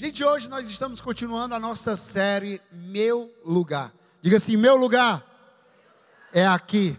Gente, hoje nós estamos continuando a nossa série Meu Lugar. Diga assim: Meu lugar é aqui.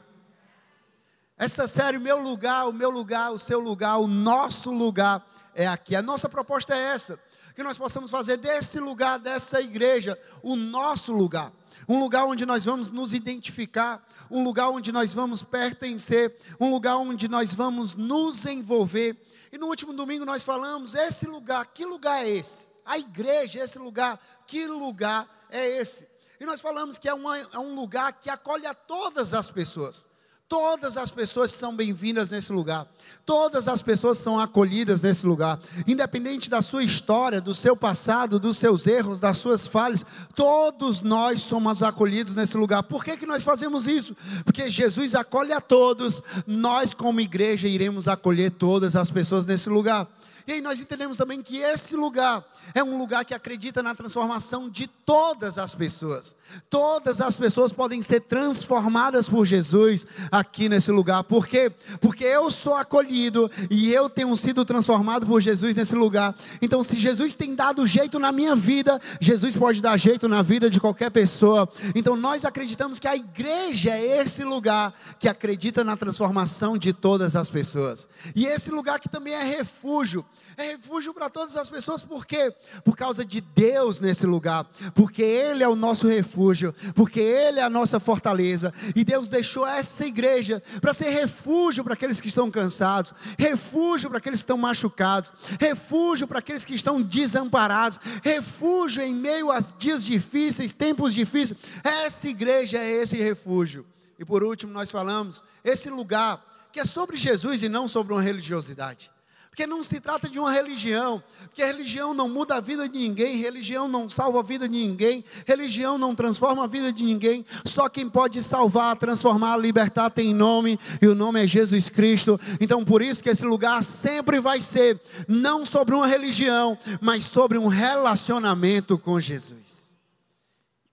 Essa série, Meu Lugar, o meu lugar, o seu lugar, o nosso lugar é aqui. A nossa proposta é essa: que nós possamos fazer desse lugar, dessa igreja, o nosso lugar. Um lugar onde nós vamos nos identificar, um lugar onde nós vamos pertencer, um lugar onde nós vamos nos envolver. E no último domingo nós falamos: esse lugar, que lugar é esse? A igreja, esse lugar, que lugar é esse? E nós falamos que é, uma, é um lugar que acolhe a todas as pessoas. Todas as pessoas são bem-vindas nesse lugar. Todas as pessoas são acolhidas nesse lugar. Independente da sua história, do seu passado, dos seus erros, das suas falhas, todos nós somos acolhidos nesse lugar. Por que, que nós fazemos isso? Porque Jesus acolhe a todos. Nós, como igreja, iremos acolher todas as pessoas nesse lugar. E aí nós entendemos também que esse lugar é um lugar que acredita na transformação de todas as pessoas. Todas as pessoas podem ser transformadas por Jesus aqui nesse lugar. Por quê? Porque eu sou acolhido e eu tenho sido transformado por Jesus nesse lugar. Então, se Jesus tem dado jeito na minha vida, Jesus pode dar jeito na vida de qualquer pessoa. Então, nós acreditamos que a igreja é esse lugar que acredita na transformação de todas as pessoas. E esse lugar que também é refúgio é refúgio para todas as pessoas, por quê? Por causa de Deus nesse lugar, porque Ele é o nosso refúgio, porque Ele é a nossa fortaleza, e Deus deixou essa igreja para ser refúgio para aqueles que estão cansados, refúgio para aqueles que estão machucados, refúgio para aqueles que estão desamparados, refúgio em meio a dias difíceis, tempos difíceis. Essa igreja é esse refúgio. E por último, nós falamos esse lugar que é sobre Jesus e não sobre uma religiosidade. Porque não se trata de uma religião, porque religião não muda a vida de ninguém, religião não salva a vida de ninguém, religião não transforma a vida de ninguém. Só quem pode salvar, transformar, libertar tem nome, e o nome é Jesus Cristo. Então, por isso que esse lugar sempre vai ser não sobre uma religião, mas sobre um relacionamento com Jesus.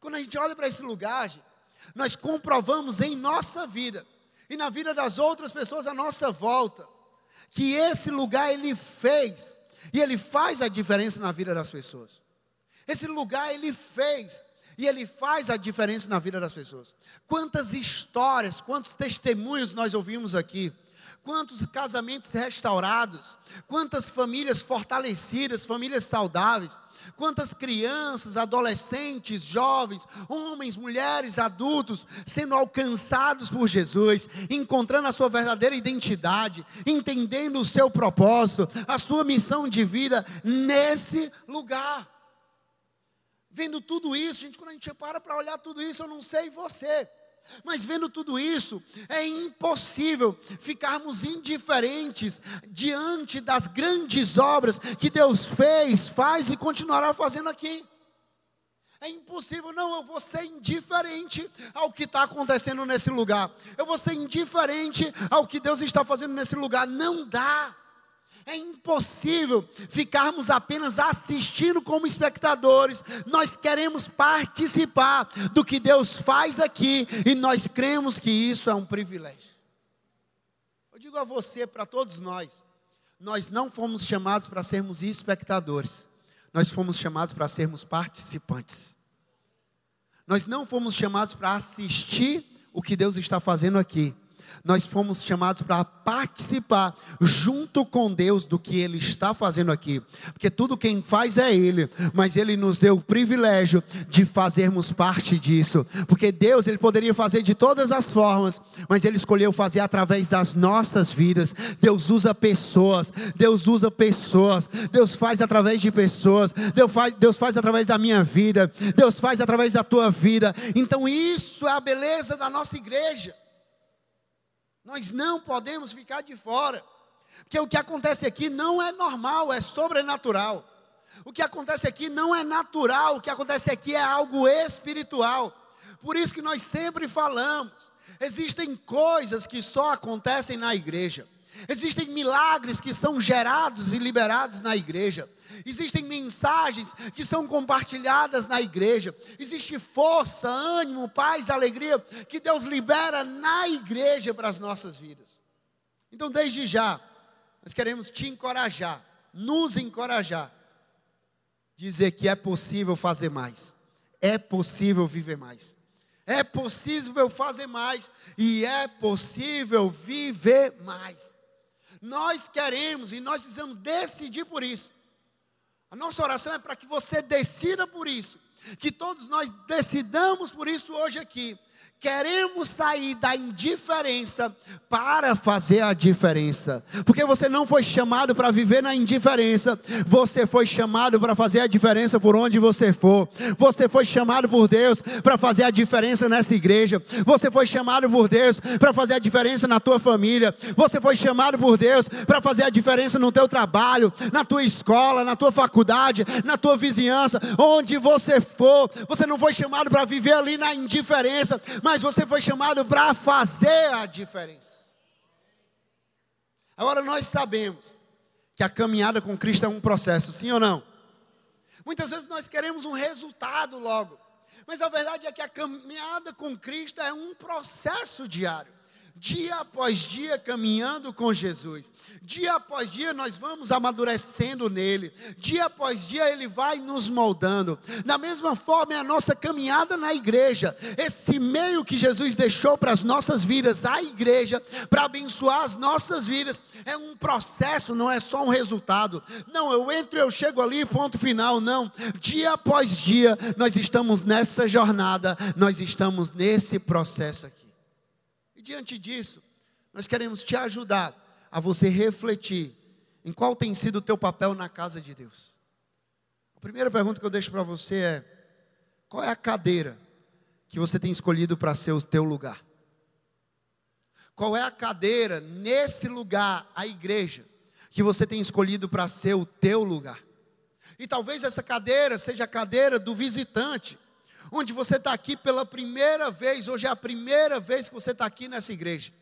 Quando a gente olha para esse lugar, nós comprovamos em nossa vida e na vida das outras pessoas à nossa volta que esse lugar ele fez e ele faz a diferença na vida das pessoas. Esse lugar ele fez e ele faz a diferença na vida das pessoas. Quantas histórias, quantos testemunhos nós ouvimos aqui quantos casamentos restaurados, quantas famílias fortalecidas, famílias saudáveis, quantas crianças, adolescentes, jovens, homens, mulheres, adultos sendo alcançados por Jesus, encontrando a sua verdadeira identidade, entendendo o seu propósito, a sua missão de vida nesse lugar. Vendo tudo isso, gente, quando a gente para para olhar tudo isso, eu não sei você. Mas vendo tudo isso, é impossível ficarmos indiferentes diante das grandes obras que Deus fez, faz e continuará fazendo aqui. É impossível, não, eu vou ser indiferente ao que está acontecendo nesse lugar, eu vou ser indiferente ao que Deus está fazendo nesse lugar, não dá. É impossível ficarmos apenas assistindo como espectadores. Nós queremos participar do que Deus faz aqui e nós cremos que isso é um privilégio. Eu digo a você, para todos nós, nós não fomos chamados para sermos espectadores, nós fomos chamados para sermos participantes. Nós não fomos chamados para assistir o que Deus está fazendo aqui, nós fomos chamados para participar junto com Deus do que Ele está fazendo aqui, porque tudo quem faz é Ele, mas Ele nos deu o privilégio de fazermos parte disso, porque Deus Ele poderia fazer de todas as formas, mas Ele escolheu fazer através das nossas vidas. Deus usa pessoas, Deus usa pessoas, Deus faz através de pessoas, Deus faz, Deus faz através da minha vida, Deus faz através da tua vida. Então isso é a beleza da nossa igreja. Nós não podemos ficar de fora. Porque o que acontece aqui não é normal, é sobrenatural. O que acontece aqui não é natural, o que acontece aqui é algo espiritual. Por isso que nós sempre falamos, existem coisas que só acontecem na igreja. Existem milagres que são gerados e liberados na igreja. Existem mensagens que são compartilhadas na igreja. Existe força, ânimo, paz, alegria que Deus libera na igreja para as nossas vidas. Então, desde já, nós queremos te encorajar, nos encorajar dizer que é possível fazer mais, é possível viver mais, é possível fazer mais e é possível viver mais. Nós queremos e nós precisamos decidir por isso. A nossa oração é para que você decida por isso, que todos nós decidamos por isso hoje aqui, Queremos sair da indiferença para fazer a diferença. Porque você não foi chamado para viver na indiferença, você foi chamado para fazer a diferença por onde você for. Você foi chamado por Deus para fazer a diferença nessa igreja. Você foi chamado por Deus para fazer a diferença na tua família. Você foi chamado por Deus para fazer a diferença no teu trabalho, na tua escola, na tua faculdade, na tua vizinhança, onde você for. Você não foi chamado para viver ali na indiferença mas você foi chamado para fazer a diferença. Agora nós sabemos que a caminhada com Cristo é um processo, sim ou não? Muitas vezes nós queremos um resultado logo, mas a verdade é que a caminhada com Cristo é um processo diário dia após dia caminhando com Jesus. Dia após dia nós vamos amadurecendo nele. Dia após dia ele vai nos moldando. Da mesma forma é a nossa caminhada na igreja. Esse meio que Jesus deixou para as nossas vidas, a igreja, para abençoar as nossas vidas, é um processo, não é só um resultado. Não, eu entro, eu chego ali, ponto final. Não. Dia após dia nós estamos nessa jornada, nós estamos nesse processo aqui diante disso, nós queremos te ajudar a você refletir em qual tem sido o teu papel na casa de Deus. A primeira pergunta que eu deixo para você é: qual é a cadeira que você tem escolhido para ser o teu lugar? Qual é a cadeira nesse lugar, a igreja, que você tem escolhido para ser o teu lugar? E talvez essa cadeira seja a cadeira do visitante, onde você está aqui pela primeira vez, hoje é a primeira vez que você está aqui nessa igreja.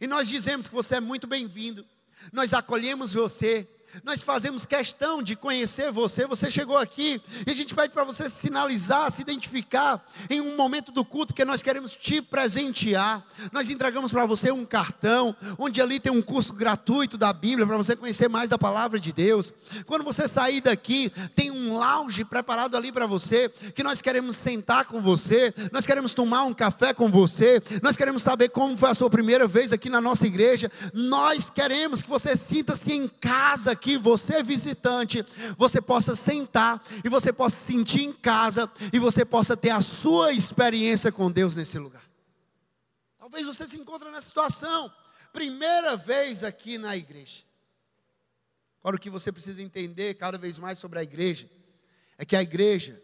E nós dizemos que você é muito bem-vindo, nós acolhemos você, nós fazemos questão de conhecer você. Você chegou aqui e a gente pede para você sinalizar, se identificar em um momento do culto que nós queremos te presentear. Nós entregamos para você um cartão, onde ali tem um curso gratuito da Bíblia para você conhecer mais da palavra de Deus. Quando você sair daqui, tem um lounge preparado ali para você, que nós queremos sentar com você, nós queremos tomar um café com você, nós queremos saber como foi a sua primeira vez aqui na nossa igreja. Nós queremos que você sinta-se em casa aqui você visitante, você possa sentar e você possa se sentir em casa e você possa ter a sua experiência com Deus nesse lugar. Talvez você se encontre nessa situação, primeira vez aqui na igreja. Agora o que você precisa entender cada vez mais sobre a igreja é que a igreja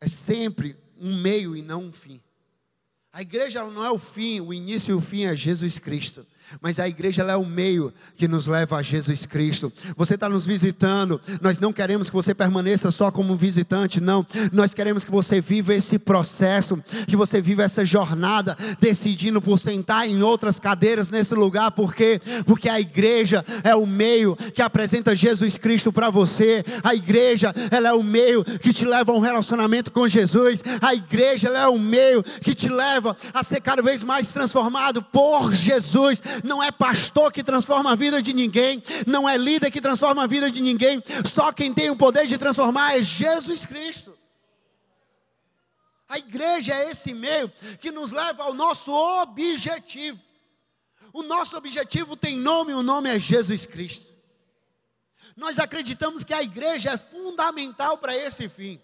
é sempre um meio e não um fim. A igreja não é o fim, o início e o fim é Jesus Cristo. Mas a igreja é o meio que nos leva a Jesus Cristo. Você está nos visitando, nós não queremos que você permaneça só como visitante, não. Nós queremos que você viva esse processo, que você viva essa jornada, decidindo por sentar em outras cadeiras nesse lugar, porque porque a igreja é o meio que apresenta Jesus Cristo para você. A igreja, ela é o meio que te leva a um relacionamento com Jesus. A igreja, ela é o meio que te leva a ser cada vez mais transformado por Jesus não é pastor que transforma a vida de ninguém, não é líder que transforma a vida de ninguém, só quem tem o poder de transformar é Jesus Cristo. A igreja é esse meio que nos leva ao nosso objetivo. O nosso objetivo tem nome, o nome é Jesus Cristo. Nós acreditamos que a igreja é fundamental para esse fim.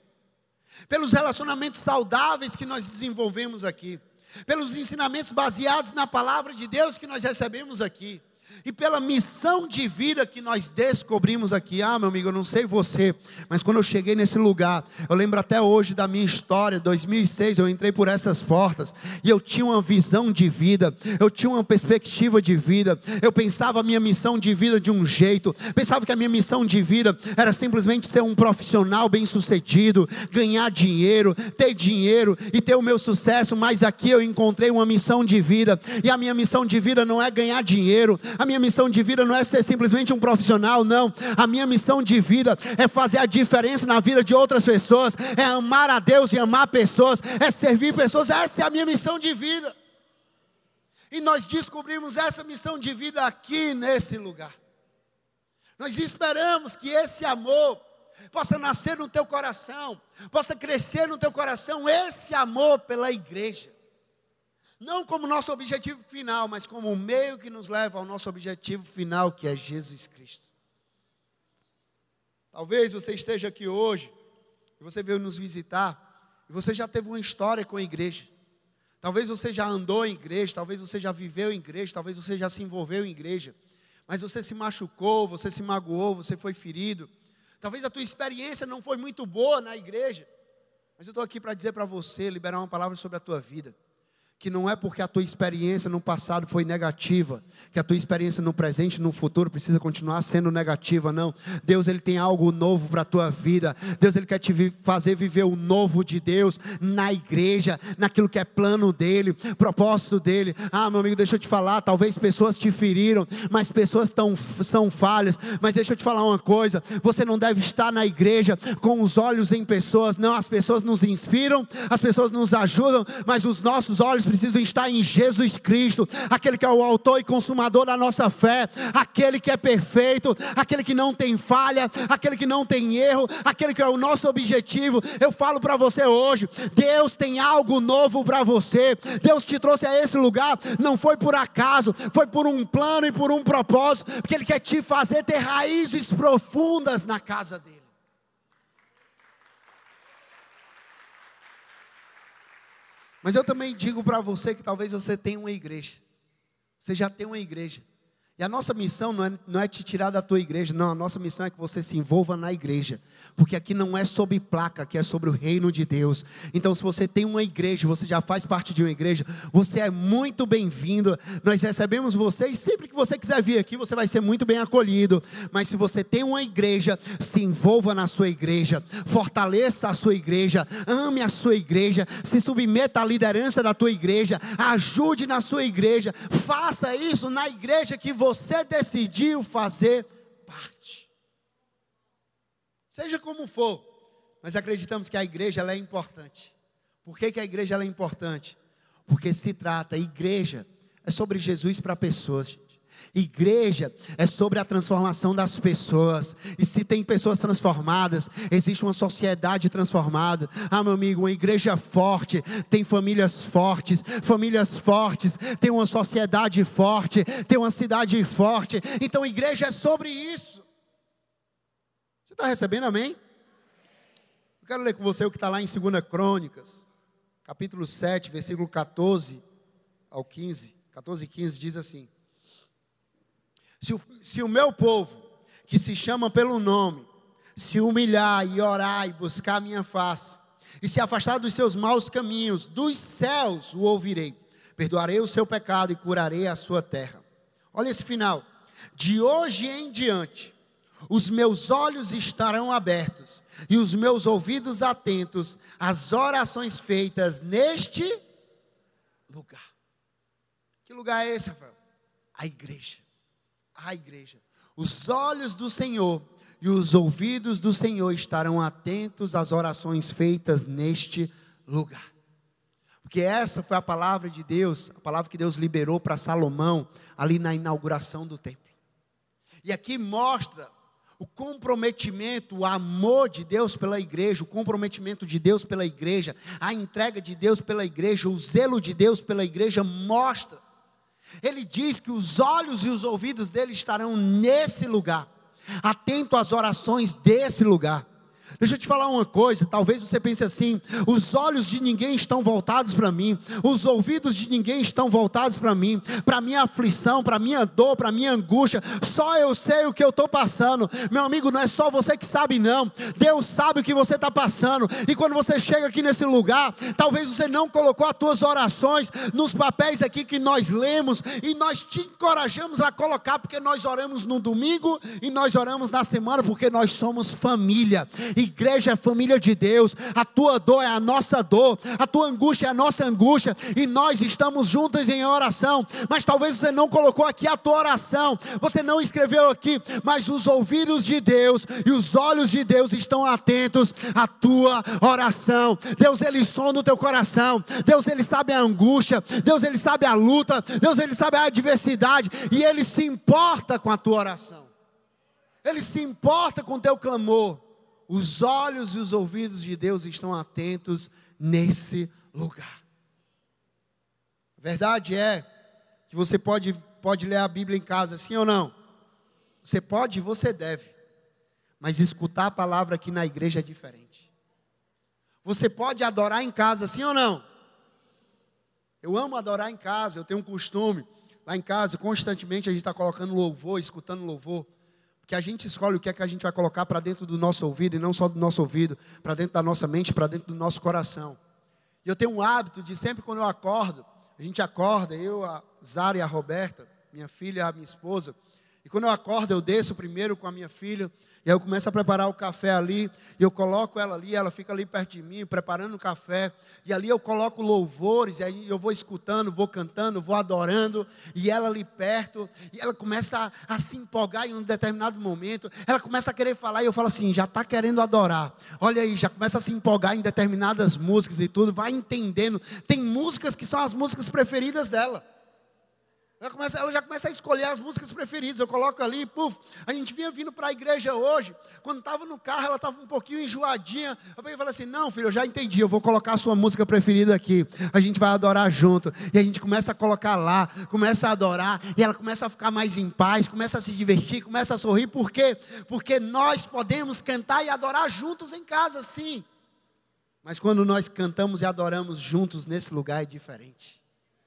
Pelos relacionamentos saudáveis que nós desenvolvemos aqui pelos ensinamentos baseados na palavra de Deus que nós recebemos aqui e pela missão de vida que nós descobrimos aqui. Ah, meu amigo, eu não sei você, mas quando eu cheguei nesse lugar, eu lembro até hoje da minha história. 2006, eu entrei por essas portas e eu tinha uma visão de vida, eu tinha uma perspectiva de vida. Eu pensava a minha missão de vida de um jeito, pensava que a minha missão de vida era simplesmente ser um profissional bem-sucedido, ganhar dinheiro, ter dinheiro e ter o meu sucesso. Mas aqui eu encontrei uma missão de vida e a minha missão de vida não é ganhar dinheiro. A minha missão de vida não é ser simplesmente um profissional, não. A minha missão de vida é fazer a diferença na vida de outras pessoas, é amar a Deus e amar pessoas, é servir pessoas. Essa é a minha missão de vida. E nós descobrimos essa missão de vida aqui nesse lugar. Nós esperamos que esse amor possa nascer no teu coração, possa crescer no teu coração esse amor pela igreja. Não como nosso objetivo final, mas como o meio que nos leva ao nosso objetivo final, que é Jesus Cristo. Talvez você esteja aqui hoje, e você veio nos visitar, e você já teve uma história com a igreja. Talvez você já andou em igreja, talvez você já viveu em igreja, talvez você já se envolveu em igreja, mas você se machucou, você se magoou, você foi ferido. Talvez a tua experiência não foi muito boa na igreja, mas eu estou aqui para dizer para você, liberar uma palavra sobre a tua vida que não é porque a tua experiência no passado foi negativa, que a tua experiência no presente e no futuro precisa continuar sendo negativa, não. Deus ele tem algo novo para a tua vida. Deus ele quer te fazer viver o novo de Deus na igreja, naquilo que é plano dele, propósito dele. Ah, meu amigo, deixa eu te falar, talvez pessoas te feriram, mas pessoas tão, são falhas. Mas deixa eu te falar uma coisa, você não deve estar na igreja com os olhos em pessoas. Não, as pessoas nos inspiram, as pessoas nos ajudam, mas os nossos olhos precisam estar em Jesus Cristo, aquele que é o autor e consumador da nossa fé, aquele que é perfeito, aquele que não tem falha, aquele que não tem erro, aquele que é o nosso objetivo. Eu falo para você hoje: Deus tem algo novo para você. Deus te trouxe a esse lugar, não foi por acaso, foi por um plano e por um propósito, porque Ele quer te fazer ter raízes profundas na casa dele. Mas eu também digo para você que talvez você tenha uma igreja. Você já tem uma igreja. E a nossa missão não é, não é te tirar da tua igreja, não. A nossa missão é que você se envolva na igreja. Porque aqui não é sobre placa, aqui é sobre o reino de Deus. Então, se você tem uma igreja, você já faz parte de uma igreja, você é muito bem-vindo. Nós recebemos você e sempre que você quiser vir aqui, você vai ser muito bem acolhido. Mas se você tem uma igreja, se envolva na sua igreja, fortaleça a sua igreja, ame a sua igreja, se submeta à liderança da tua igreja, ajude na sua igreja, faça isso na igreja que você você decidiu fazer parte. Seja como for, mas acreditamos que a igreja é importante. Por que, que a igreja é importante? Porque se trata, igreja é sobre Jesus para pessoas. Igreja é sobre a transformação das pessoas. E se tem pessoas transformadas, existe uma sociedade transformada. Ah, meu amigo, uma igreja forte tem famílias fortes. Famílias fortes tem uma sociedade forte, tem uma cidade forte. Então, igreja é sobre isso. Você está recebendo, amém? Eu quero ler com você o que está lá em 2 Crônicas, capítulo 7, versículo 14 ao 15. 14 e 15 diz assim. Se o, se o meu povo, que se chama pelo nome, se humilhar e orar e buscar a minha face, e se afastar dos seus maus caminhos, dos céus o ouvirei, perdoarei o seu pecado e curarei a sua terra. Olha esse final. De hoje em diante, os meus olhos estarão abertos e os meus ouvidos atentos às orações feitas neste lugar. Que lugar é esse, Rafael? A igreja a igreja. Os olhos do Senhor e os ouvidos do Senhor estarão atentos às orações feitas neste lugar. Porque essa foi a palavra de Deus, a palavra que Deus liberou para Salomão ali na inauguração do templo. E aqui mostra o comprometimento, o amor de Deus pela igreja, o comprometimento de Deus pela igreja, a entrega de Deus pela igreja, o zelo de Deus pela igreja mostra ele diz que os olhos e os ouvidos dele estarão nesse lugar, atento às orações desse lugar. Deixa eu te falar uma coisa, talvez você pense assim: os olhos de ninguém estão voltados para mim, os ouvidos de ninguém estão voltados para mim, para minha aflição, para minha dor, para minha angústia. Só eu sei o que eu estou passando. Meu amigo, não é só você que sabe, não. Deus sabe o que você está passando. E quando você chega aqui nesse lugar, talvez você não colocou as tuas orações nos papéis aqui que nós lemos e nós te encorajamos a colocar, porque nós oramos no domingo e nós oramos na semana, porque nós somos família. Igreja é família de Deus, a tua dor é a nossa dor, a tua angústia é a nossa angústia, e nós estamos juntos em oração. Mas talvez você não colocou aqui a tua oração, você não escreveu aqui, mas os ouvidos de Deus e os olhos de Deus estão atentos à tua oração. Deus, Ele sonda o teu coração, Deus, Ele sabe a angústia, Deus, Ele sabe a luta, Deus, Ele sabe a adversidade, e Ele se importa com a tua oração. Ele se importa com o teu clamor. Os olhos e os ouvidos de Deus estão atentos nesse lugar. A verdade é que você pode, pode ler a Bíblia em casa, sim ou não? Você pode e você deve. Mas escutar a palavra aqui na igreja é diferente. Você pode adorar em casa, sim ou não? Eu amo adorar em casa, eu tenho um costume. Lá em casa, constantemente a gente está colocando louvor, escutando louvor. Porque a gente escolhe o que é que a gente vai colocar para dentro do nosso ouvido, e não só do nosso ouvido, para dentro da nossa mente, para dentro do nosso coração. E eu tenho um hábito de sempre quando eu acordo, a gente acorda, eu, a Zara e a Roberta, minha filha e a minha esposa, e quando eu acordo, eu desço primeiro com a minha filha, e aí eu começo a preparar o café ali, e eu coloco ela ali, ela fica ali perto de mim, preparando o café, e ali eu coloco louvores, e aí eu vou escutando, vou cantando, vou adorando, e ela ali perto, e ela começa a, a se empolgar em um determinado momento, ela começa a querer falar, e eu falo assim, já está querendo adorar, olha aí, já começa a se empolgar em determinadas músicas e tudo, vai entendendo, tem músicas que são as músicas preferidas dela. Ela, começa, ela já começa a escolher as músicas preferidas. Eu coloco ali, puf. A gente vinha vindo para a igreja hoje. Quando estava no carro, ela estava um pouquinho enjoadinha. Eu falei assim: Não, filho, eu já entendi. Eu vou colocar a sua música preferida aqui. A gente vai adorar junto. E a gente começa a colocar lá, começa a adorar. E ela começa a ficar mais em paz, começa a se divertir, começa a sorrir. Por quê? Porque nós podemos cantar e adorar juntos em casa, sim. Mas quando nós cantamos e adoramos juntos nesse lugar é diferente.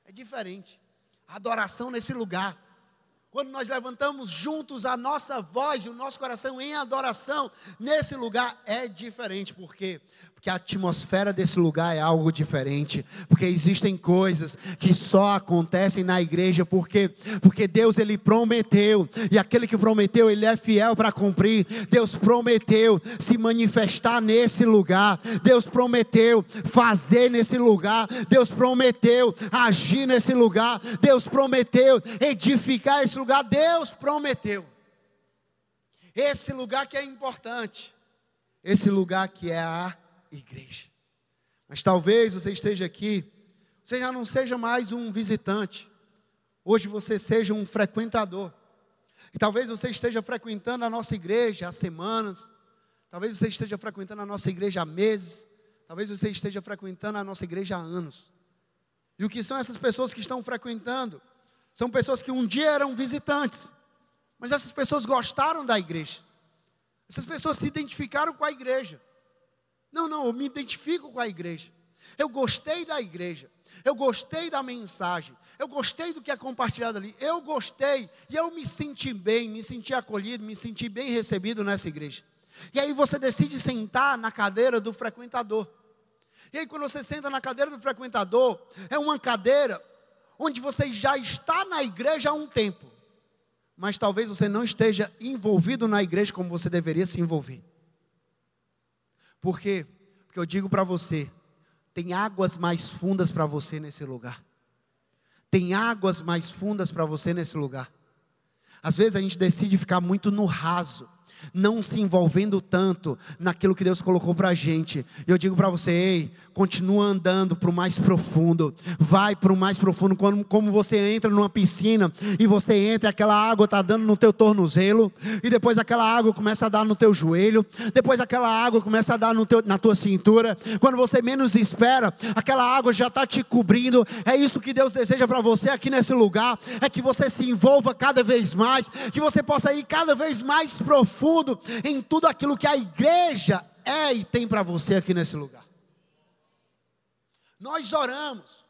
É diferente adoração nesse lugar. Quando nós levantamos juntos a nossa voz e o nosso coração em adoração, nesse lugar é diferente. Por quê? Porque a atmosfera desse lugar é algo diferente. Porque existem coisas que só acontecem na igreja. Porque, porque Deus ele prometeu. E aquele que prometeu, ele é fiel para cumprir. Deus prometeu se manifestar nesse lugar. Deus prometeu fazer nesse lugar. Deus prometeu agir nesse lugar. Deus prometeu edificar esse lugar Deus prometeu. Esse lugar que é importante. Esse lugar que é a igreja. Mas talvez você esteja aqui, você já não seja mais um visitante. Hoje você seja um frequentador. E talvez você esteja frequentando a nossa igreja há semanas. Talvez você esteja frequentando a nossa igreja há meses. Talvez você esteja frequentando a nossa igreja há anos. E o que são essas pessoas que estão frequentando? São pessoas que um dia eram visitantes, mas essas pessoas gostaram da igreja. Essas pessoas se identificaram com a igreja. Não, não, eu me identifico com a igreja. Eu gostei da igreja. Eu gostei da mensagem. Eu gostei do que é compartilhado ali. Eu gostei. E eu me senti bem, me senti acolhido, me senti bem recebido nessa igreja. E aí você decide sentar na cadeira do frequentador. E aí, quando você senta na cadeira do frequentador, é uma cadeira onde você já está na igreja há um tempo, mas talvez você não esteja envolvido na igreja como você deveria se envolver. Por quê? Porque eu digo para você, tem águas mais fundas para você nesse lugar. Tem águas mais fundas para você nesse lugar. Às vezes a gente decide ficar muito no raso não se envolvendo tanto naquilo que Deus colocou para a gente. Eu digo para você, ei, continua andando para o mais profundo, vai para o mais profundo. Como, como você entra numa piscina e você entra, aquela água está dando no teu tornozelo, e depois aquela água começa a dar no teu joelho, depois aquela água começa a dar no teu, na tua cintura. Quando você menos espera, aquela água já está te cobrindo. É isso que Deus deseja para você aqui nesse lugar, é que você se envolva cada vez mais, que você possa ir cada vez mais profundo em tudo aquilo que a igreja é e tem para você aqui nesse lugar. Nós oramos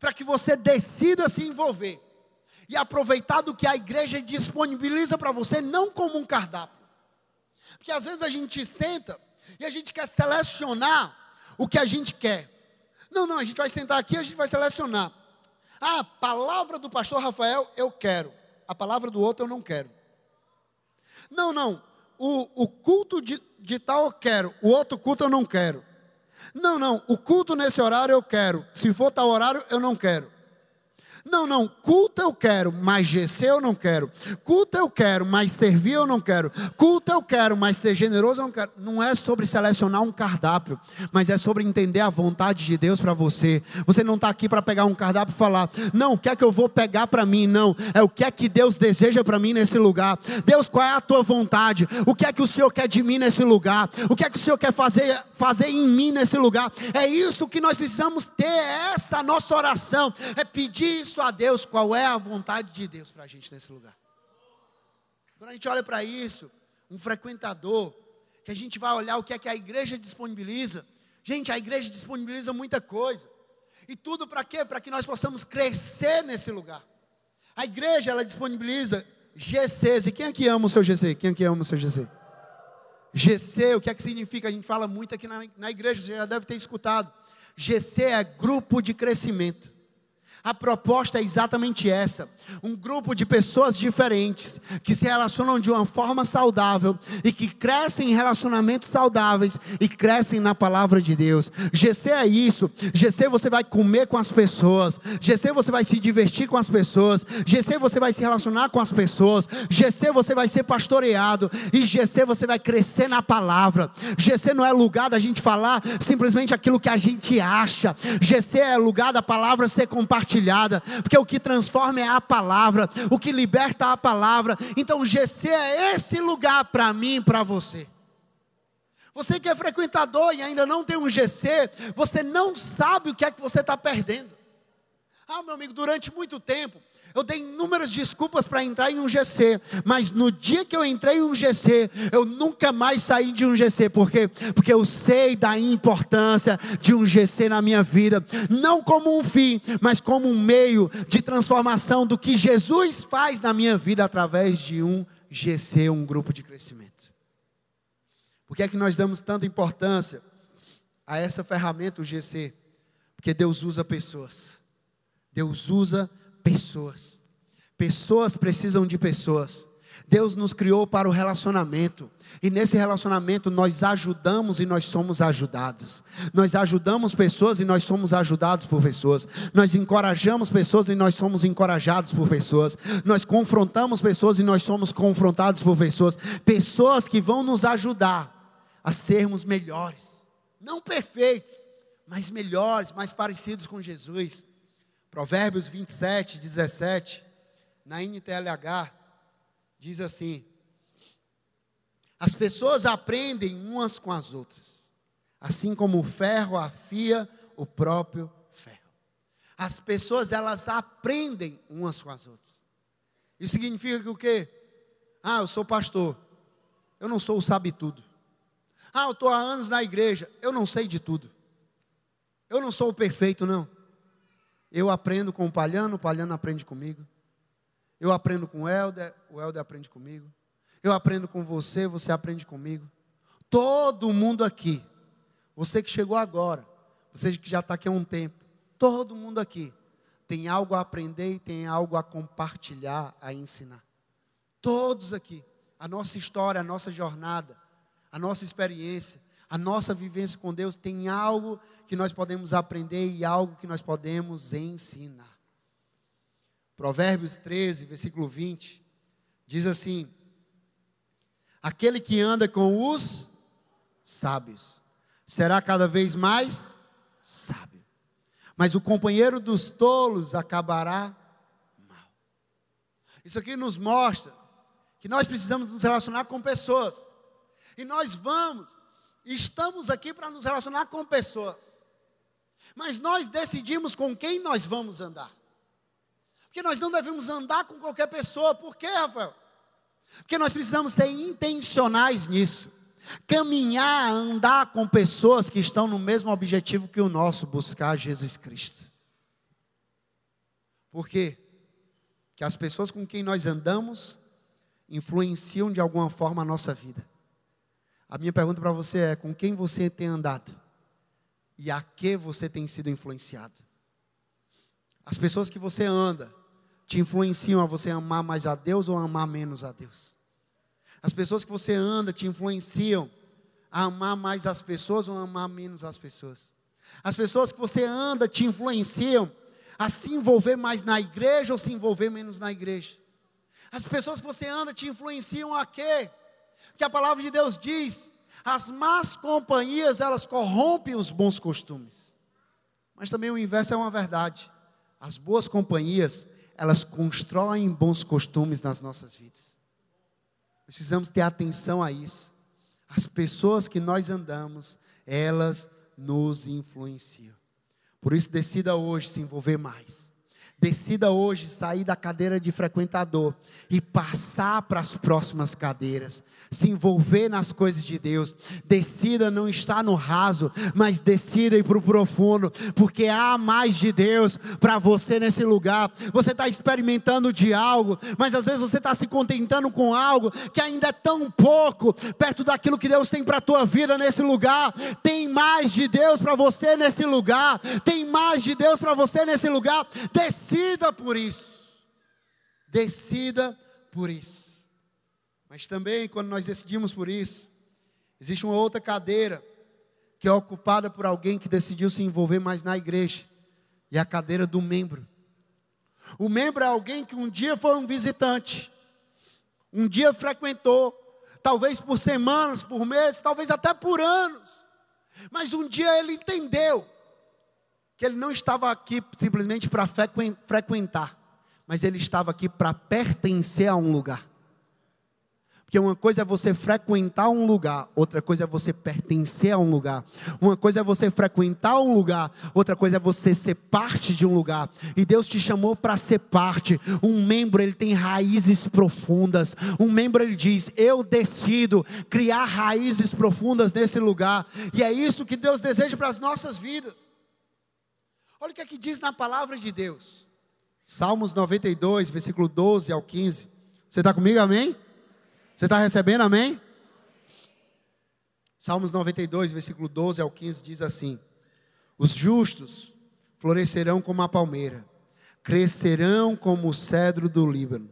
para que você decida se envolver e aproveitar do que a igreja disponibiliza para você, não como um cardápio. Porque às vezes a gente senta e a gente quer selecionar o que a gente quer. Não, não, a gente vai sentar aqui e a gente vai selecionar. A palavra do pastor Rafael eu quero, a palavra do outro eu não quero. Não, não, o, o culto de, de tal eu quero, o outro culto eu não quero. Não, não, o culto nesse horário eu quero. Se for tal horário, eu não quero. Não, não, culto eu quero, mas GC eu não quero. Culto eu quero, mas servir eu não quero. Culto eu quero, mas ser generoso eu não quero. Não é sobre selecionar um cardápio, mas é sobre entender a vontade de Deus para você. Você não está aqui para pegar um cardápio e falar, não, o que é que eu vou pegar para mim? Não, é o que é que Deus deseja para mim nesse lugar. Deus, qual é a tua vontade? O que é que o Senhor quer de mim nesse lugar? O que é que o Senhor quer fazer, fazer em mim nesse lugar? É isso que nós precisamos ter, é essa nossa oração, é pedir isso isso a Deus, qual é a vontade de Deus para a gente nesse lugar. Quando a gente olha para isso, um frequentador, que a gente vai olhar o que é que a igreja disponibiliza. Gente, a igreja disponibiliza muita coisa. E tudo para quê? Para que nós possamos crescer nesse lugar. A igreja, ela disponibiliza GCs. E quem aqui ama o seu GC? Quem aqui ama o seu GC? GC, o que é que significa? A gente fala muito aqui na, na igreja, você já deve ter escutado. GC é grupo de crescimento. A proposta é exatamente essa: um grupo de pessoas diferentes que se relacionam de uma forma saudável e que crescem em relacionamentos saudáveis e crescem na palavra de Deus. GC é isso. GC você vai comer com as pessoas. GC você vai se divertir com as pessoas. GC você vai se relacionar com as pessoas. GC você vai ser pastoreado e GC você vai crescer na palavra. GC não é lugar da gente falar simplesmente aquilo que a gente acha. GC é lugar da palavra ser compartilhada compartilhada, porque o que transforma é a palavra, o que liberta é a palavra. Então, o GC é esse lugar para mim e para você. Você que é frequentador e ainda não tem um GC, você não sabe o que é que você está perdendo. Ah, meu amigo, durante muito tempo, eu dei inúmeras desculpas para entrar em um GC, mas no dia que eu entrei em um GC, eu nunca mais saí de um GC, por quê? Porque eu sei da importância de um GC na minha vida, não como um fim, mas como um meio de transformação do que Jesus faz na minha vida através de um GC, um grupo de crescimento. Por que é que nós damos tanta importância a essa ferramenta, o GC? Porque Deus usa pessoas. Deus usa pessoas pessoas. Pessoas precisam de pessoas. Deus nos criou para o relacionamento. E nesse relacionamento nós ajudamos e nós somos ajudados. Nós ajudamos pessoas e nós somos ajudados por pessoas. Nós encorajamos pessoas e nós somos encorajados por pessoas. Nós confrontamos pessoas e nós somos confrontados por pessoas. Pessoas que vão nos ajudar a sermos melhores. Não perfeitos, mas melhores, mais parecidos com Jesus. Provérbios 27, 17, na NTLH, diz assim: As pessoas aprendem umas com as outras, assim como o ferro afia o próprio ferro. As pessoas, elas aprendem umas com as outras. Isso significa que o quê? Ah, eu sou pastor. Eu não sou o sabe-tudo. Ah, eu estou há anos na igreja. Eu não sei de tudo. Eu não sou o perfeito, não. Eu aprendo com o Palhano, o Palhano aprende comigo. Eu aprendo com o Helder, o Helder aprende comigo. Eu aprendo com você, você aprende comigo. Todo mundo aqui, você que chegou agora, você que já está aqui há um tempo, todo mundo aqui tem algo a aprender e tem algo a compartilhar, a ensinar. Todos aqui, a nossa história, a nossa jornada, a nossa experiência, a nossa vivência com Deus tem algo que nós podemos aprender e algo que nós podemos ensinar. Provérbios 13, versículo 20, diz assim: Aquele que anda com os sábios será cada vez mais sábio, mas o companheiro dos tolos acabará mal. Isso aqui nos mostra que nós precisamos nos relacionar com pessoas, e nós vamos Estamos aqui para nos relacionar com pessoas. Mas nós decidimos com quem nós vamos andar. Porque nós não devemos andar com qualquer pessoa. Por quê, Rafael? Porque nós precisamos ser intencionais nisso. Caminhar, andar com pessoas que estão no mesmo objetivo que o nosso, buscar Jesus Cristo. Por quê? Que as pessoas com quem nós andamos influenciam de alguma forma a nossa vida. A minha pergunta para você é: com quem você tem andado? E a que você tem sido influenciado? As pessoas que você anda te influenciam a você amar mais a Deus ou amar menos a Deus? As pessoas que você anda te influenciam a amar mais as pessoas ou amar menos as pessoas? As pessoas que você anda te influenciam a se envolver mais na igreja ou se envolver menos na igreja. As pessoas que você anda te influenciam a quê? Porque a palavra de Deus diz: as más companhias elas corrompem os bons costumes. Mas também o inverso é uma verdade. As boas companhias, elas constroem bons costumes nas nossas vidas. Nós precisamos ter atenção a isso. As pessoas que nós andamos, elas nos influenciam. Por isso, decida hoje se envolver mais. Decida hoje sair da cadeira de frequentador e passar para as próximas cadeiras. Se envolver nas coisas de Deus. Decida não estar no raso, mas decida ir para o profundo, porque há mais de Deus para você nesse lugar. Você está experimentando de algo, mas às vezes você está se contentando com algo que ainda é tão pouco perto daquilo que Deus tem para a tua vida nesse lugar. Tem mais de Deus para você nesse lugar. Tem mais de Deus para você nesse lugar. Decida por isso. Decida por isso. Mas também, quando nós decidimos por isso, existe uma outra cadeira que é ocupada por alguém que decidiu se envolver mais na igreja, e é a cadeira do membro. O membro é alguém que um dia foi um visitante, um dia frequentou, talvez por semanas, por meses, talvez até por anos, mas um dia ele entendeu que ele não estava aqui simplesmente para frequentar, mas ele estava aqui para pertencer a um lugar. Porque uma coisa é você frequentar um lugar, outra coisa é você pertencer a um lugar. Uma coisa é você frequentar um lugar, outra coisa é você ser parte de um lugar. E Deus te chamou para ser parte. Um membro, ele tem raízes profundas. Um membro, ele diz: Eu decido criar raízes profundas nesse lugar. E é isso que Deus deseja para as nossas vidas. Olha o que é que diz na palavra de Deus. Salmos 92, versículo 12 ao 15. Você está comigo, amém? Você está recebendo, amém? Salmos 92, versículo 12 ao 15 diz assim: Os justos florescerão como a palmeira, crescerão como o cedro do Líbano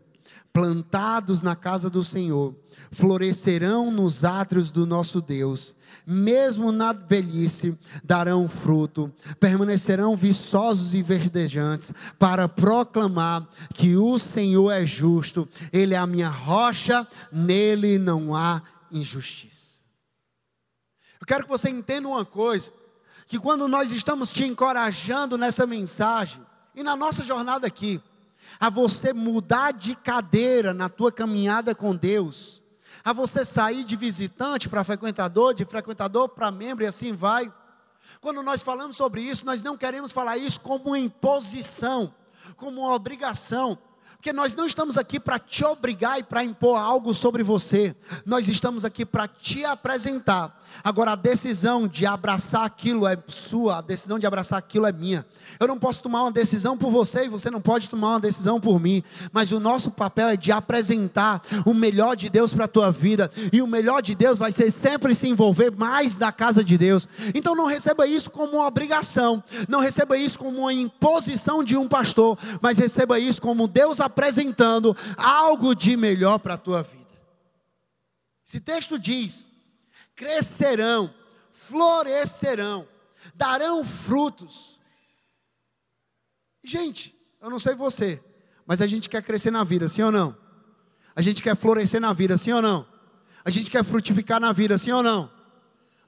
plantados na casa do Senhor, florescerão nos átrios do nosso Deus, mesmo na velhice darão fruto, permanecerão viçosos e verdejantes, para proclamar que o Senhor é justo, Ele é a minha rocha, nele não há injustiça. Eu quero que você entenda uma coisa: que quando nós estamos te encorajando nessa mensagem, e na nossa jornada aqui, a você mudar de cadeira na tua caminhada com Deus, a você sair de visitante para frequentador, de frequentador para membro e assim vai. Quando nós falamos sobre isso, nós não queremos falar isso como uma imposição, como uma obrigação, porque nós não estamos aqui para te obrigar e para impor algo sobre você. Nós estamos aqui para te apresentar. Agora, a decisão de abraçar aquilo é sua, a decisão de abraçar aquilo é minha. Eu não posso tomar uma decisão por você e você não pode tomar uma decisão por mim. Mas o nosso papel é de apresentar o melhor de Deus para a tua vida. E o melhor de Deus vai ser sempre se envolver mais na casa de Deus. Então, não receba isso como uma obrigação. Não receba isso como uma imposição de um pastor. Mas receba isso como Deus apresentando algo de melhor para a tua vida. Esse texto diz: crescerão, florescerão, darão frutos. Gente, eu não sei você, mas a gente quer crescer na vida, sim ou não? A gente quer florescer na vida, sim ou não? A gente quer frutificar na vida, sim ou não?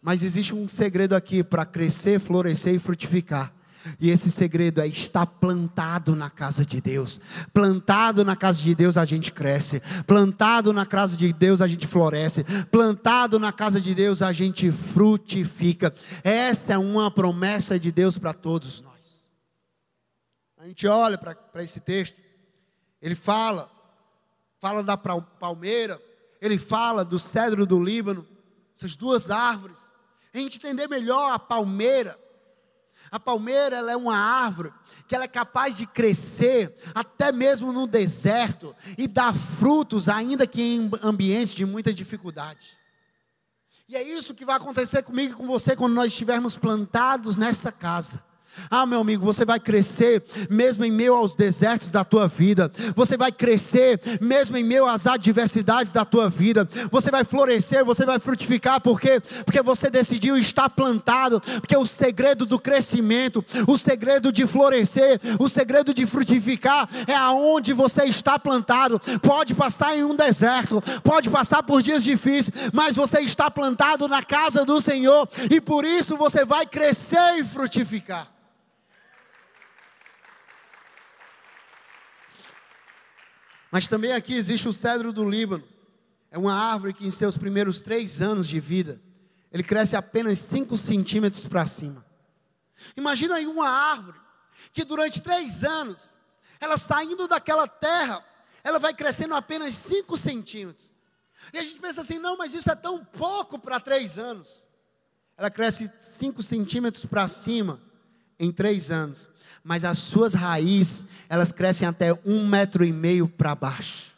Mas existe um segredo aqui para crescer, florescer e frutificar. E esse segredo é estar plantado na casa de Deus. Plantado na casa de Deus a gente cresce. Plantado na casa de Deus a gente floresce. Plantado na casa de Deus a gente frutifica. Essa é uma promessa de Deus para todos nós. A gente olha para esse texto, ele fala, fala da palmeira, ele fala do cedro do Líbano, essas duas árvores. A gente entender melhor a palmeira a palmeira ela é uma árvore que ela é capaz de crescer até mesmo no deserto e dar frutos, ainda que em ambientes de muita dificuldade. E é isso que vai acontecer comigo e com você quando nós estivermos plantados nessa casa. Ah, meu amigo, você vai crescer mesmo em meio aos desertos da tua vida. Você vai crescer mesmo em meio às adversidades da tua vida. Você vai florescer, você vai frutificar porque porque você decidiu estar plantado, porque o segredo do crescimento, o segredo de florescer, o segredo de frutificar é aonde você está plantado. Pode passar em um deserto, pode passar por dias difíceis, mas você está plantado na casa do Senhor e por isso você vai crescer e frutificar. Mas também aqui existe o cedro do Líbano. É uma árvore que em seus primeiros três anos de vida, ele cresce apenas 5 centímetros para cima. Imagina aí uma árvore que durante três anos, ela saindo daquela terra, ela vai crescendo apenas 5 centímetros. E a gente pensa assim, não, mas isso é tão pouco para três anos. Ela cresce 5 centímetros para cima em três anos mas as suas raízes, elas crescem até um metro e meio para baixo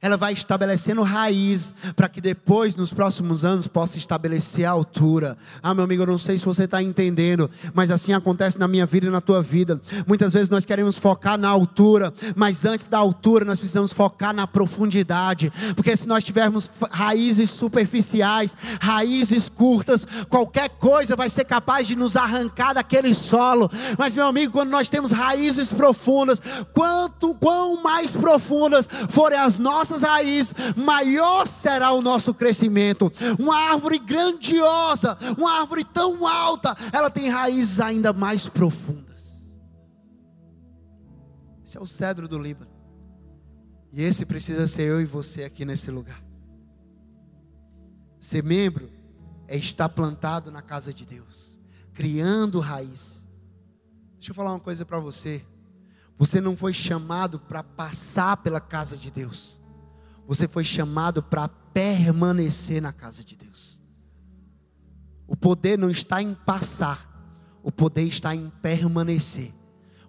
ela vai estabelecendo raiz para que depois, nos próximos anos, possa estabelecer a altura. Ah, meu amigo, eu não sei se você está entendendo, mas assim acontece na minha vida e na tua vida. Muitas vezes nós queremos focar na altura, mas antes da altura nós precisamos focar na profundidade, porque se nós tivermos raízes superficiais, raízes curtas, qualquer coisa vai ser capaz de nos arrancar daquele solo. Mas, meu amigo, quando nós temos raízes profundas, quanto quão mais profundas forem as nossas nossas raízes, maior será o nosso crescimento. Uma árvore grandiosa, uma árvore tão alta, ela tem raízes ainda mais profundas. Esse é o cedro do Líbano. E esse precisa ser eu e você aqui nesse lugar. Ser membro é estar plantado na casa de Deus, criando raiz. Deixa eu falar uma coisa para você. Você não foi chamado para passar pela casa de Deus. Você foi chamado para permanecer na casa de Deus. O poder não está em passar, o poder está em permanecer.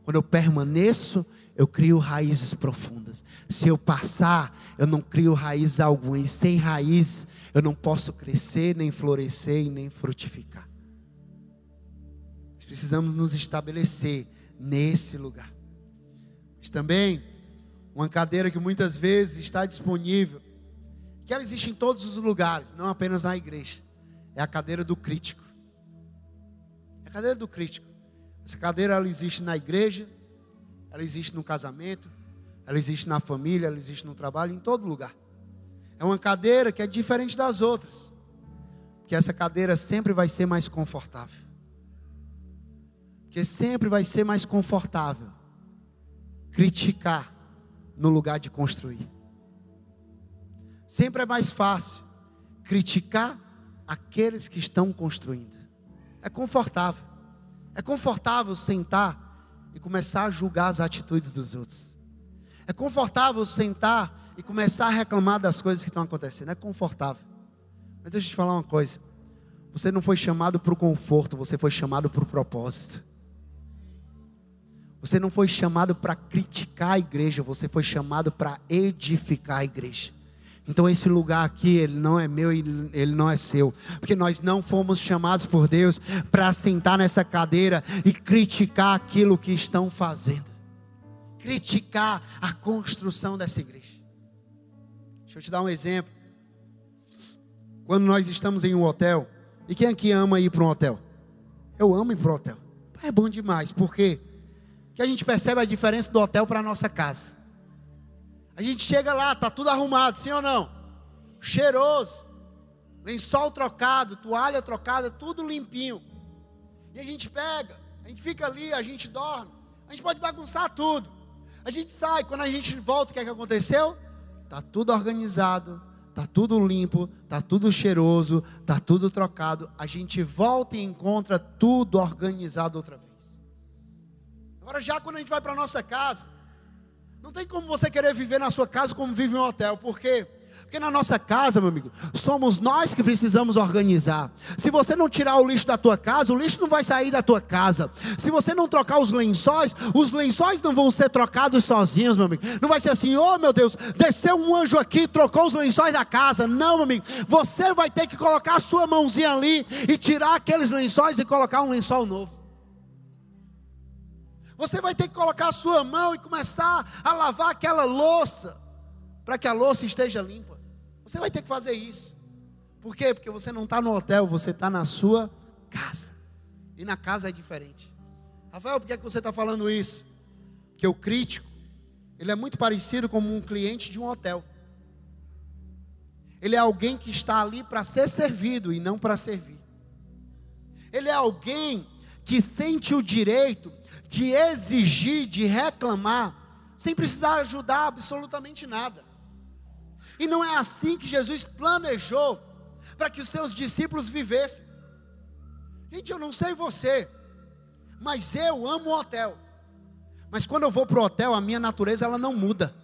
Quando eu permaneço, eu crio raízes profundas. Se eu passar, eu não crio raiz alguma. E sem raiz, eu não posso crescer, nem florescer e nem frutificar. Nós precisamos nos estabelecer nesse lugar. Mas também uma cadeira que muitas vezes está disponível, que ela existe em todos os lugares, não apenas na igreja. É a cadeira do crítico. É a cadeira do crítico. Essa cadeira ela existe na igreja, ela existe no casamento, ela existe na família, ela existe no trabalho, em todo lugar. É uma cadeira que é diferente das outras. Que essa cadeira sempre vai ser mais confortável. Que sempre vai ser mais confortável criticar no lugar de construir. Sempre é mais fácil criticar aqueles que estão construindo. É confortável. É confortável sentar e começar a julgar as atitudes dos outros. É confortável sentar e começar a reclamar das coisas que estão acontecendo. É confortável. Mas deixa eu te falar uma coisa. Você não foi chamado para o conforto, você foi chamado para o propósito. Você não foi chamado para criticar a igreja, você foi chamado para edificar a igreja. Então esse lugar aqui, ele não é meu, ele não é seu, porque nós não fomos chamados por Deus para sentar nessa cadeira e criticar aquilo que estão fazendo. Criticar a construção dessa igreja. Deixa eu te dar um exemplo. Quando nós estamos em um hotel, e quem aqui ama ir para um hotel? Eu amo ir para um hotel. É bom demais, porque que a gente percebe a diferença do hotel para a nossa casa. A gente chega lá, tá tudo arrumado, sim ou não? Cheiroso, lençol trocado, toalha trocada, tudo limpinho. E a gente pega, a gente fica ali, a gente dorme, a gente pode bagunçar tudo. A gente sai, quando a gente volta, o que é que aconteceu? Tá tudo organizado, tá tudo limpo, tá tudo cheiroso, tá tudo trocado. A gente volta e encontra tudo organizado outra vez. Agora, já quando a gente vai para a nossa casa, não tem como você querer viver na sua casa como vive em um hotel, por quê? Porque na nossa casa, meu amigo, somos nós que precisamos organizar. Se você não tirar o lixo da tua casa, o lixo não vai sair da tua casa. Se você não trocar os lençóis, os lençóis não vão ser trocados sozinhos, meu amigo. Não vai ser assim, oh meu Deus, desceu um anjo aqui, trocou os lençóis da casa. Não, meu amigo. Você vai ter que colocar a sua mãozinha ali e tirar aqueles lençóis e colocar um lençol novo. Você vai ter que colocar a sua mão e começar a lavar aquela louça, para que a louça esteja limpa. Você vai ter que fazer isso. Por quê? Porque você não está no hotel, você está na sua casa. E na casa é diferente. Rafael, por que, é que você está falando isso? Porque o crítico, ele é muito parecido com um cliente de um hotel. Ele é alguém que está ali para ser servido e não para servir. Ele é alguém que sente o direito de exigir, de reclamar, sem precisar ajudar absolutamente nada. E não é assim que Jesus planejou para que os seus discípulos vivessem. Gente, eu não sei você, mas eu amo o hotel. Mas quando eu vou para o hotel, a minha natureza ela não muda.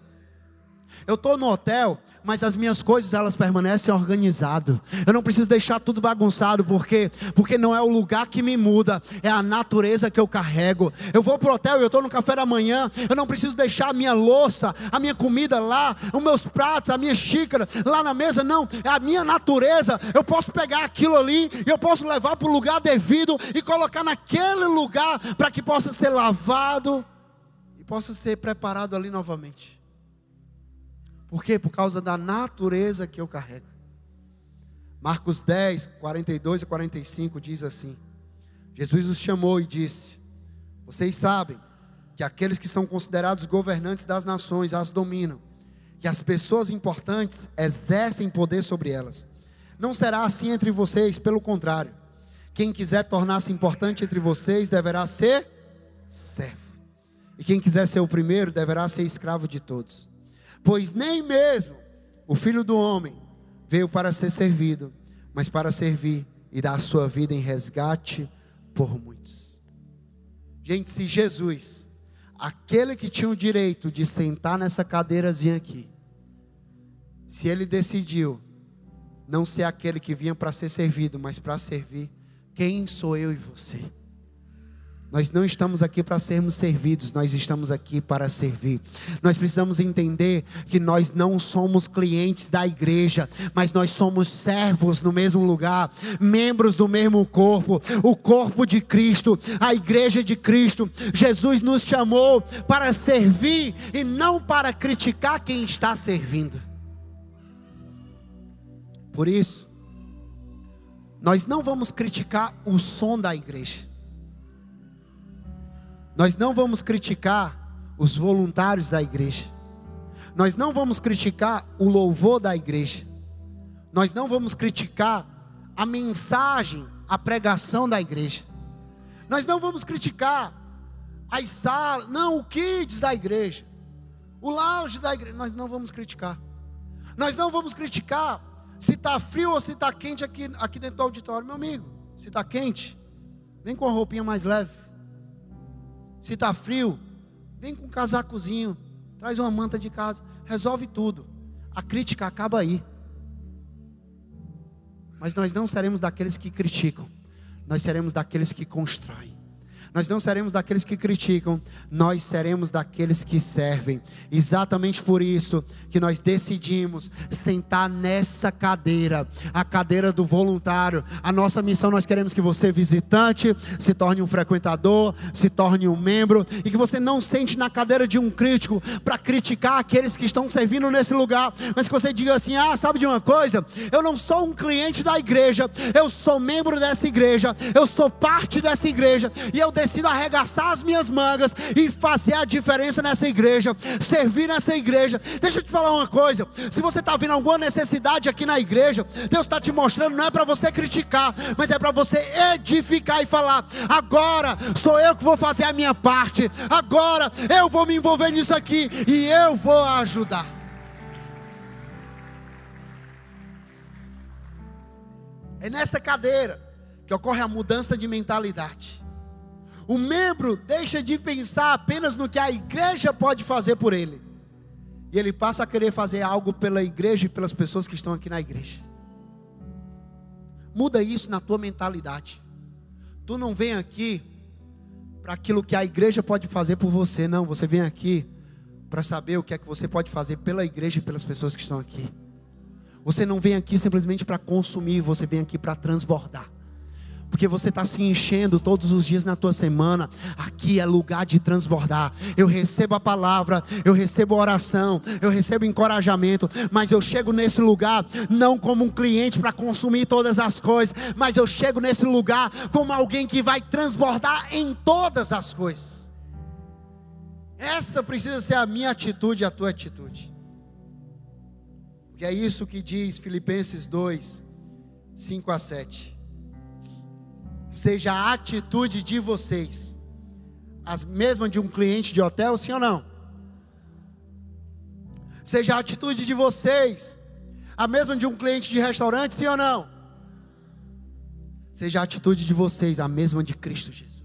Eu estou no hotel, mas as minhas coisas elas permanecem organizadas. Eu não preciso deixar tudo bagunçado, porque porque não é o lugar que me muda, é a natureza que eu carrego. Eu vou pro hotel eu estou no café da manhã, eu não preciso deixar a minha louça, a minha comida lá, os meus pratos, a minha xícara lá na mesa, não, é a minha natureza. Eu posso pegar aquilo ali eu posso levar para o lugar devido e colocar naquele lugar para que possa ser lavado e possa ser preparado ali novamente. Por quê? Por causa da natureza que eu carrego. Marcos 10, 42 a 45 diz assim: Jesus os chamou e disse: Vocês sabem que aqueles que são considerados governantes das nações as dominam, que as pessoas importantes exercem poder sobre elas. Não será assim entre vocês, pelo contrário. Quem quiser tornar-se importante entre vocês deverá ser servo. E quem quiser ser o primeiro deverá ser escravo de todos. Pois nem mesmo o filho do homem veio para ser servido, mas para servir e dar a sua vida em resgate por muitos. Gente, se Jesus, aquele que tinha o direito de sentar nessa cadeirazinha aqui, se ele decidiu não ser aquele que vinha para ser servido, mas para servir, quem sou eu e você? Nós não estamos aqui para sermos servidos, nós estamos aqui para servir. Nós precisamos entender que nós não somos clientes da igreja, mas nós somos servos no mesmo lugar, membros do mesmo corpo, o corpo de Cristo, a igreja de Cristo. Jesus nos chamou para servir e não para criticar quem está servindo. Por isso, nós não vamos criticar o som da igreja. Nós não vamos criticar os voluntários da igreja. Nós não vamos criticar o louvor da igreja. Nós não vamos criticar a mensagem, a pregação da igreja. Nós não vamos criticar as salas, não, o kids da igreja, o lounge da igreja. Nós não vamos criticar. Nós não vamos criticar se está frio ou se está quente aqui, aqui dentro do auditório, meu amigo. Se está quente, vem com a roupinha mais leve. Se está frio, vem com um casacozinho, traz uma manta de casa, resolve tudo. A crítica acaba aí. Mas nós não seremos daqueles que criticam, nós seremos daqueles que constroem. Nós não seremos daqueles que criticam, nós seremos daqueles que servem. Exatamente por isso que nós decidimos sentar nessa cadeira, a cadeira do voluntário. A nossa missão nós queremos que você visitante se torne um frequentador, se torne um membro e que você não sente na cadeira de um crítico para criticar aqueles que estão servindo nesse lugar, mas que você diga assim: "Ah, sabe de uma coisa? Eu não sou um cliente da igreja, eu sou membro dessa igreja, eu sou parte dessa igreja e eu decido arregaçar as minhas mangas e fazer a diferença nessa igreja, servir nessa igreja. Deixa eu te falar uma coisa: se você está vendo alguma necessidade aqui na igreja, Deus está te mostrando, não é para você criticar, mas é para você edificar e falar: agora sou eu que vou fazer a minha parte, agora eu vou me envolver nisso aqui e eu vou ajudar. É nessa cadeira que ocorre a mudança de mentalidade. O membro deixa de pensar apenas no que a igreja pode fazer por ele. E ele passa a querer fazer algo pela igreja e pelas pessoas que estão aqui na igreja. Muda isso na tua mentalidade. Tu não vem aqui para aquilo que a igreja pode fazer por você, não. Você vem aqui para saber o que é que você pode fazer pela igreja e pelas pessoas que estão aqui. Você não vem aqui simplesmente para consumir, você vem aqui para transbordar. Porque você está se enchendo todos os dias na tua semana. Aqui é lugar de transbordar. Eu recebo a palavra, eu recebo oração, eu recebo encorajamento, mas eu chego nesse lugar não como um cliente para consumir todas as coisas, mas eu chego nesse lugar como alguém que vai transbordar em todas as coisas. Essa precisa ser a minha atitude e a tua atitude. Porque é isso que diz Filipenses 2, 5 a 7 seja a atitude de vocês as mesmas de um cliente de hotel, sim ou não? Seja a atitude de vocês a mesma de um cliente de restaurante, sim ou não? Seja a atitude de vocês a mesma de Cristo Jesus.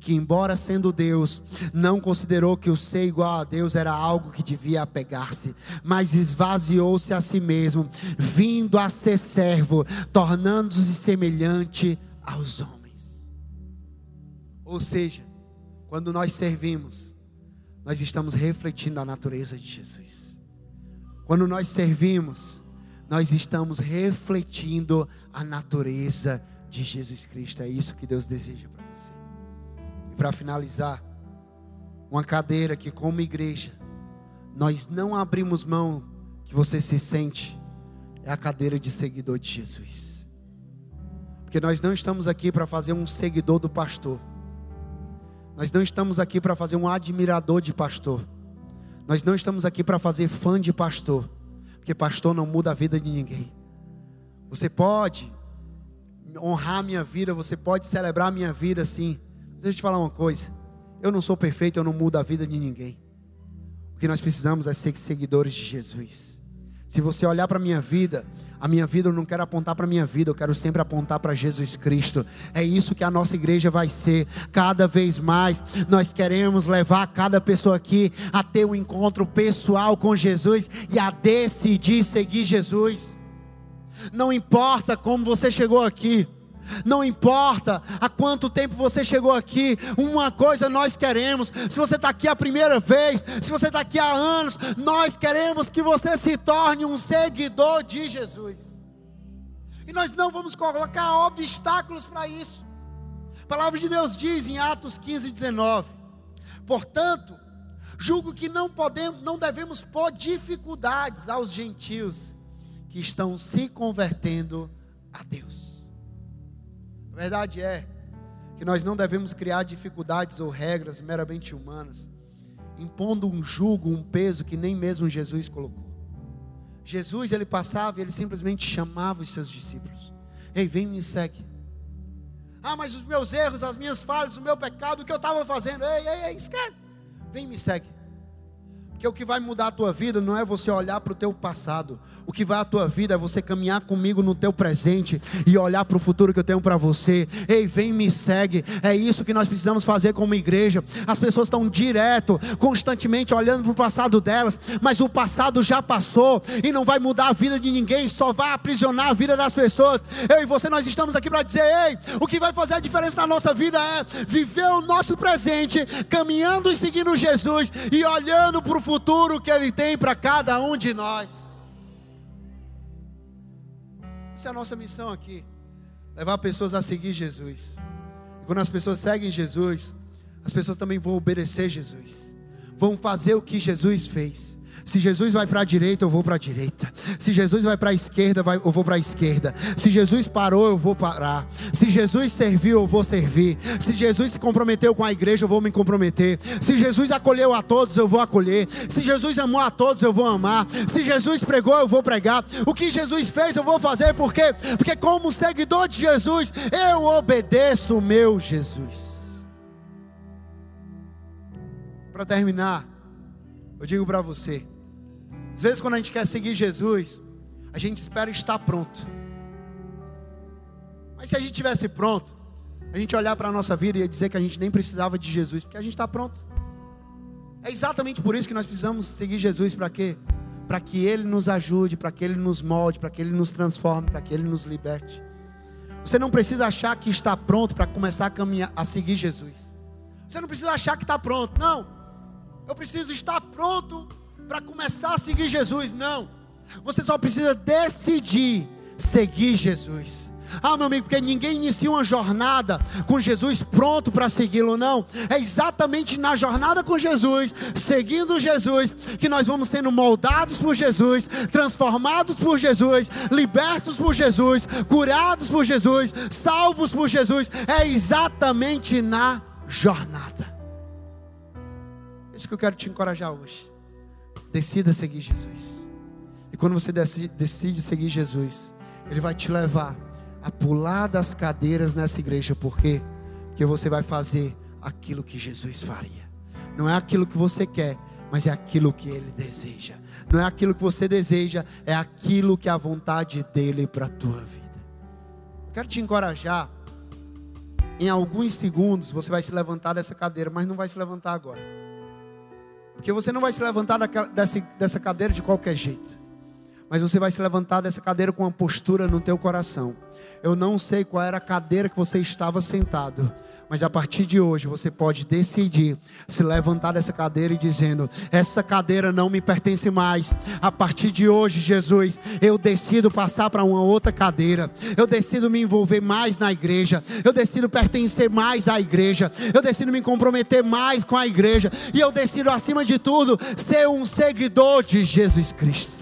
Que, embora sendo Deus, não considerou que o ser igual a Deus era algo que devia apegar-se, mas esvaziou-se a si mesmo, vindo a ser servo, tornando-se semelhante a aos homens. Ou seja, quando nós servimos, nós estamos refletindo a natureza de Jesus. Quando nós servimos, nós estamos refletindo a natureza de Jesus Cristo. É isso que Deus deseja para você. E para finalizar, uma cadeira que, como igreja, nós não abrimos mão que você se sente, é a cadeira de seguidor de Jesus. Porque nós não estamos aqui para fazer um seguidor do pastor. Nós não estamos aqui para fazer um admirador de pastor. Nós não estamos aqui para fazer fã de pastor. Porque pastor não muda a vida de ninguém. Você pode honrar a minha vida, você pode celebrar a minha vida sim. Deixa eu te falar uma coisa. Eu não sou perfeito, eu não mudo a vida de ninguém. O que nós precisamos é ser seguidores de Jesus. Se você olhar para a minha vida, a minha vida eu não quero apontar para a minha vida, eu quero sempre apontar para Jesus Cristo. É isso que a nossa igreja vai ser. Cada vez mais nós queremos levar cada pessoa aqui a ter um encontro pessoal com Jesus e a decidir seguir Jesus. Não importa como você chegou aqui. Não importa há quanto tempo você chegou aqui, uma coisa nós queremos. Se você está aqui a primeira vez, se você está aqui há anos, nós queremos que você se torne um seguidor de Jesus. E nós não vamos colocar obstáculos para isso. A palavra de Deus diz em Atos 15, 19: Portanto, julgo que não podemos, não devemos pôr dificuldades aos gentios que estão se convertendo a Deus. A verdade é que nós não devemos criar dificuldades ou regras meramente humanas, impondo um jugo, um peso que nem mesmo Jesus colocou. Jesus, ele passava e ele simplesmente chamava os seus discípulos: Ei, vem me segue. Ah, mas os meus erros, as minhas falhas, o meu pecado, o que eu estava fazendo, ei, ei, ei, esquece. Vem me segue. Porque o que vai mudar a tua vida não é você olhar para o teu passado. O que vai a tua vida é você caminhar comigo no teu presente e olhar para o futuro que eu tenho para você. Ei, vem me segue. É isso que nós precisamos fazer como igreja. As pessoas estão direto, constantemente olhando para o passado delas, mas o passado já passou e não vai mudar a vida de ninguém, só vai aprisionar a vida das pessoas. Eu e você nós estamos aqui para dizer, ei, o que vai fazer a diferença na nossa vida é viver o nosso presente, caminhando e seguindo Jesus e olhando para o futuro que Ele tem para cada um de nós. Essa é a nossa missão aqui. Levar pessoas a seguir Jesus. E quando as pessoas seguem Jesus, as pessoas também vão obedecer Jesus. Vão fazer o que Jesus fez. Se Jesus vai para a direita, eu vou para a direita. Se Jesus vai para a esquerda, eu vou para a esquerda. Se Jesus parou, eu vou parar. Se Jesus serviu, eu vou servir. Se Jesus se comprometeu com a igreja, eu vou me comprometer. Se Jesus acolheu a todos, eu vou acolher. Se Jesus amou a todos, eu vou amar. Se Jesus pregou, eu vou pregar. O que Jesus fez, eu vou fazer. Por quê? Porque, como seguidor de Jesus, eu obedeço o meu Jesus. Para terminar, eu digo para você: às vezes, quando a gente quer seguir Jesus, a gente espera estar pronto. Mas se a gente tivesse pronto, a gente olhar para a nossa vida e dizer que a gente nem precisava de Jesus, porque a gente está pronto. É exatamente por isso que nós precisamos seguir Jesus para quê? Para que Ele nos ajude, para que Ele nos molde, para que Ele nos transforme, para que Ele nos liberte. Você não precisa achar que está pronto para começar a caminhar, a seguir Jesus. Você não precisa achar que está pronto. Não. Eu preciso estar pronto para começar a seguir Jesus. Não. Você só precisa decidir seguir Jesus. Ah, meu amigo, porque ninguém inicia uma jornada com Jesus pronto para segui-lo, não. É exatamente na jornada com Jesus, seguindo Jesus, que nós vamos sendo moldados por Jesus, transformados por Jesus, libertos por Jesus, curados por Jesus, salvos por Jesus. É exatamente na jornada. É isso que eu quero te encorajar hoje. Decida seguir Jesus. E quando você decide seguir Jesus, Ele vai te levar a pular das cadeiras nessa igreja. Por quê? Porque você vai fazer aquilo que Jesus faria. Não é aquilo que você quer, mas é aquilo que Ele deseja. Não é aquilo que você deseja, é aquilo que é a vontade dEle para a tua vida. Eu quero te encorajar. Em alguns segundos você vai se levantar dessa cadeira, mas não vai se levantar agora. Porque você não vai se levantar dessa cadeira de qualquer jeito mas você vai se levantar dessa cadeira com uma postura no teu coração. Eu não sei qual era a cadeira que você estava sentado, mas a partir de hoje você pode decidir se levantar dessa cadeira e dizendo: essa cadeira não me pertence mais. A partir de hoje, Jesus, eu decido passar para uma outra cadeira. Eu decido me envolver mais na igreja. Eu decido pertencer mais à igreja. Eu decido me comprometer mais com a igreja. E eu decido, acima de tudo, ser um seguidor de Jesus Cristo.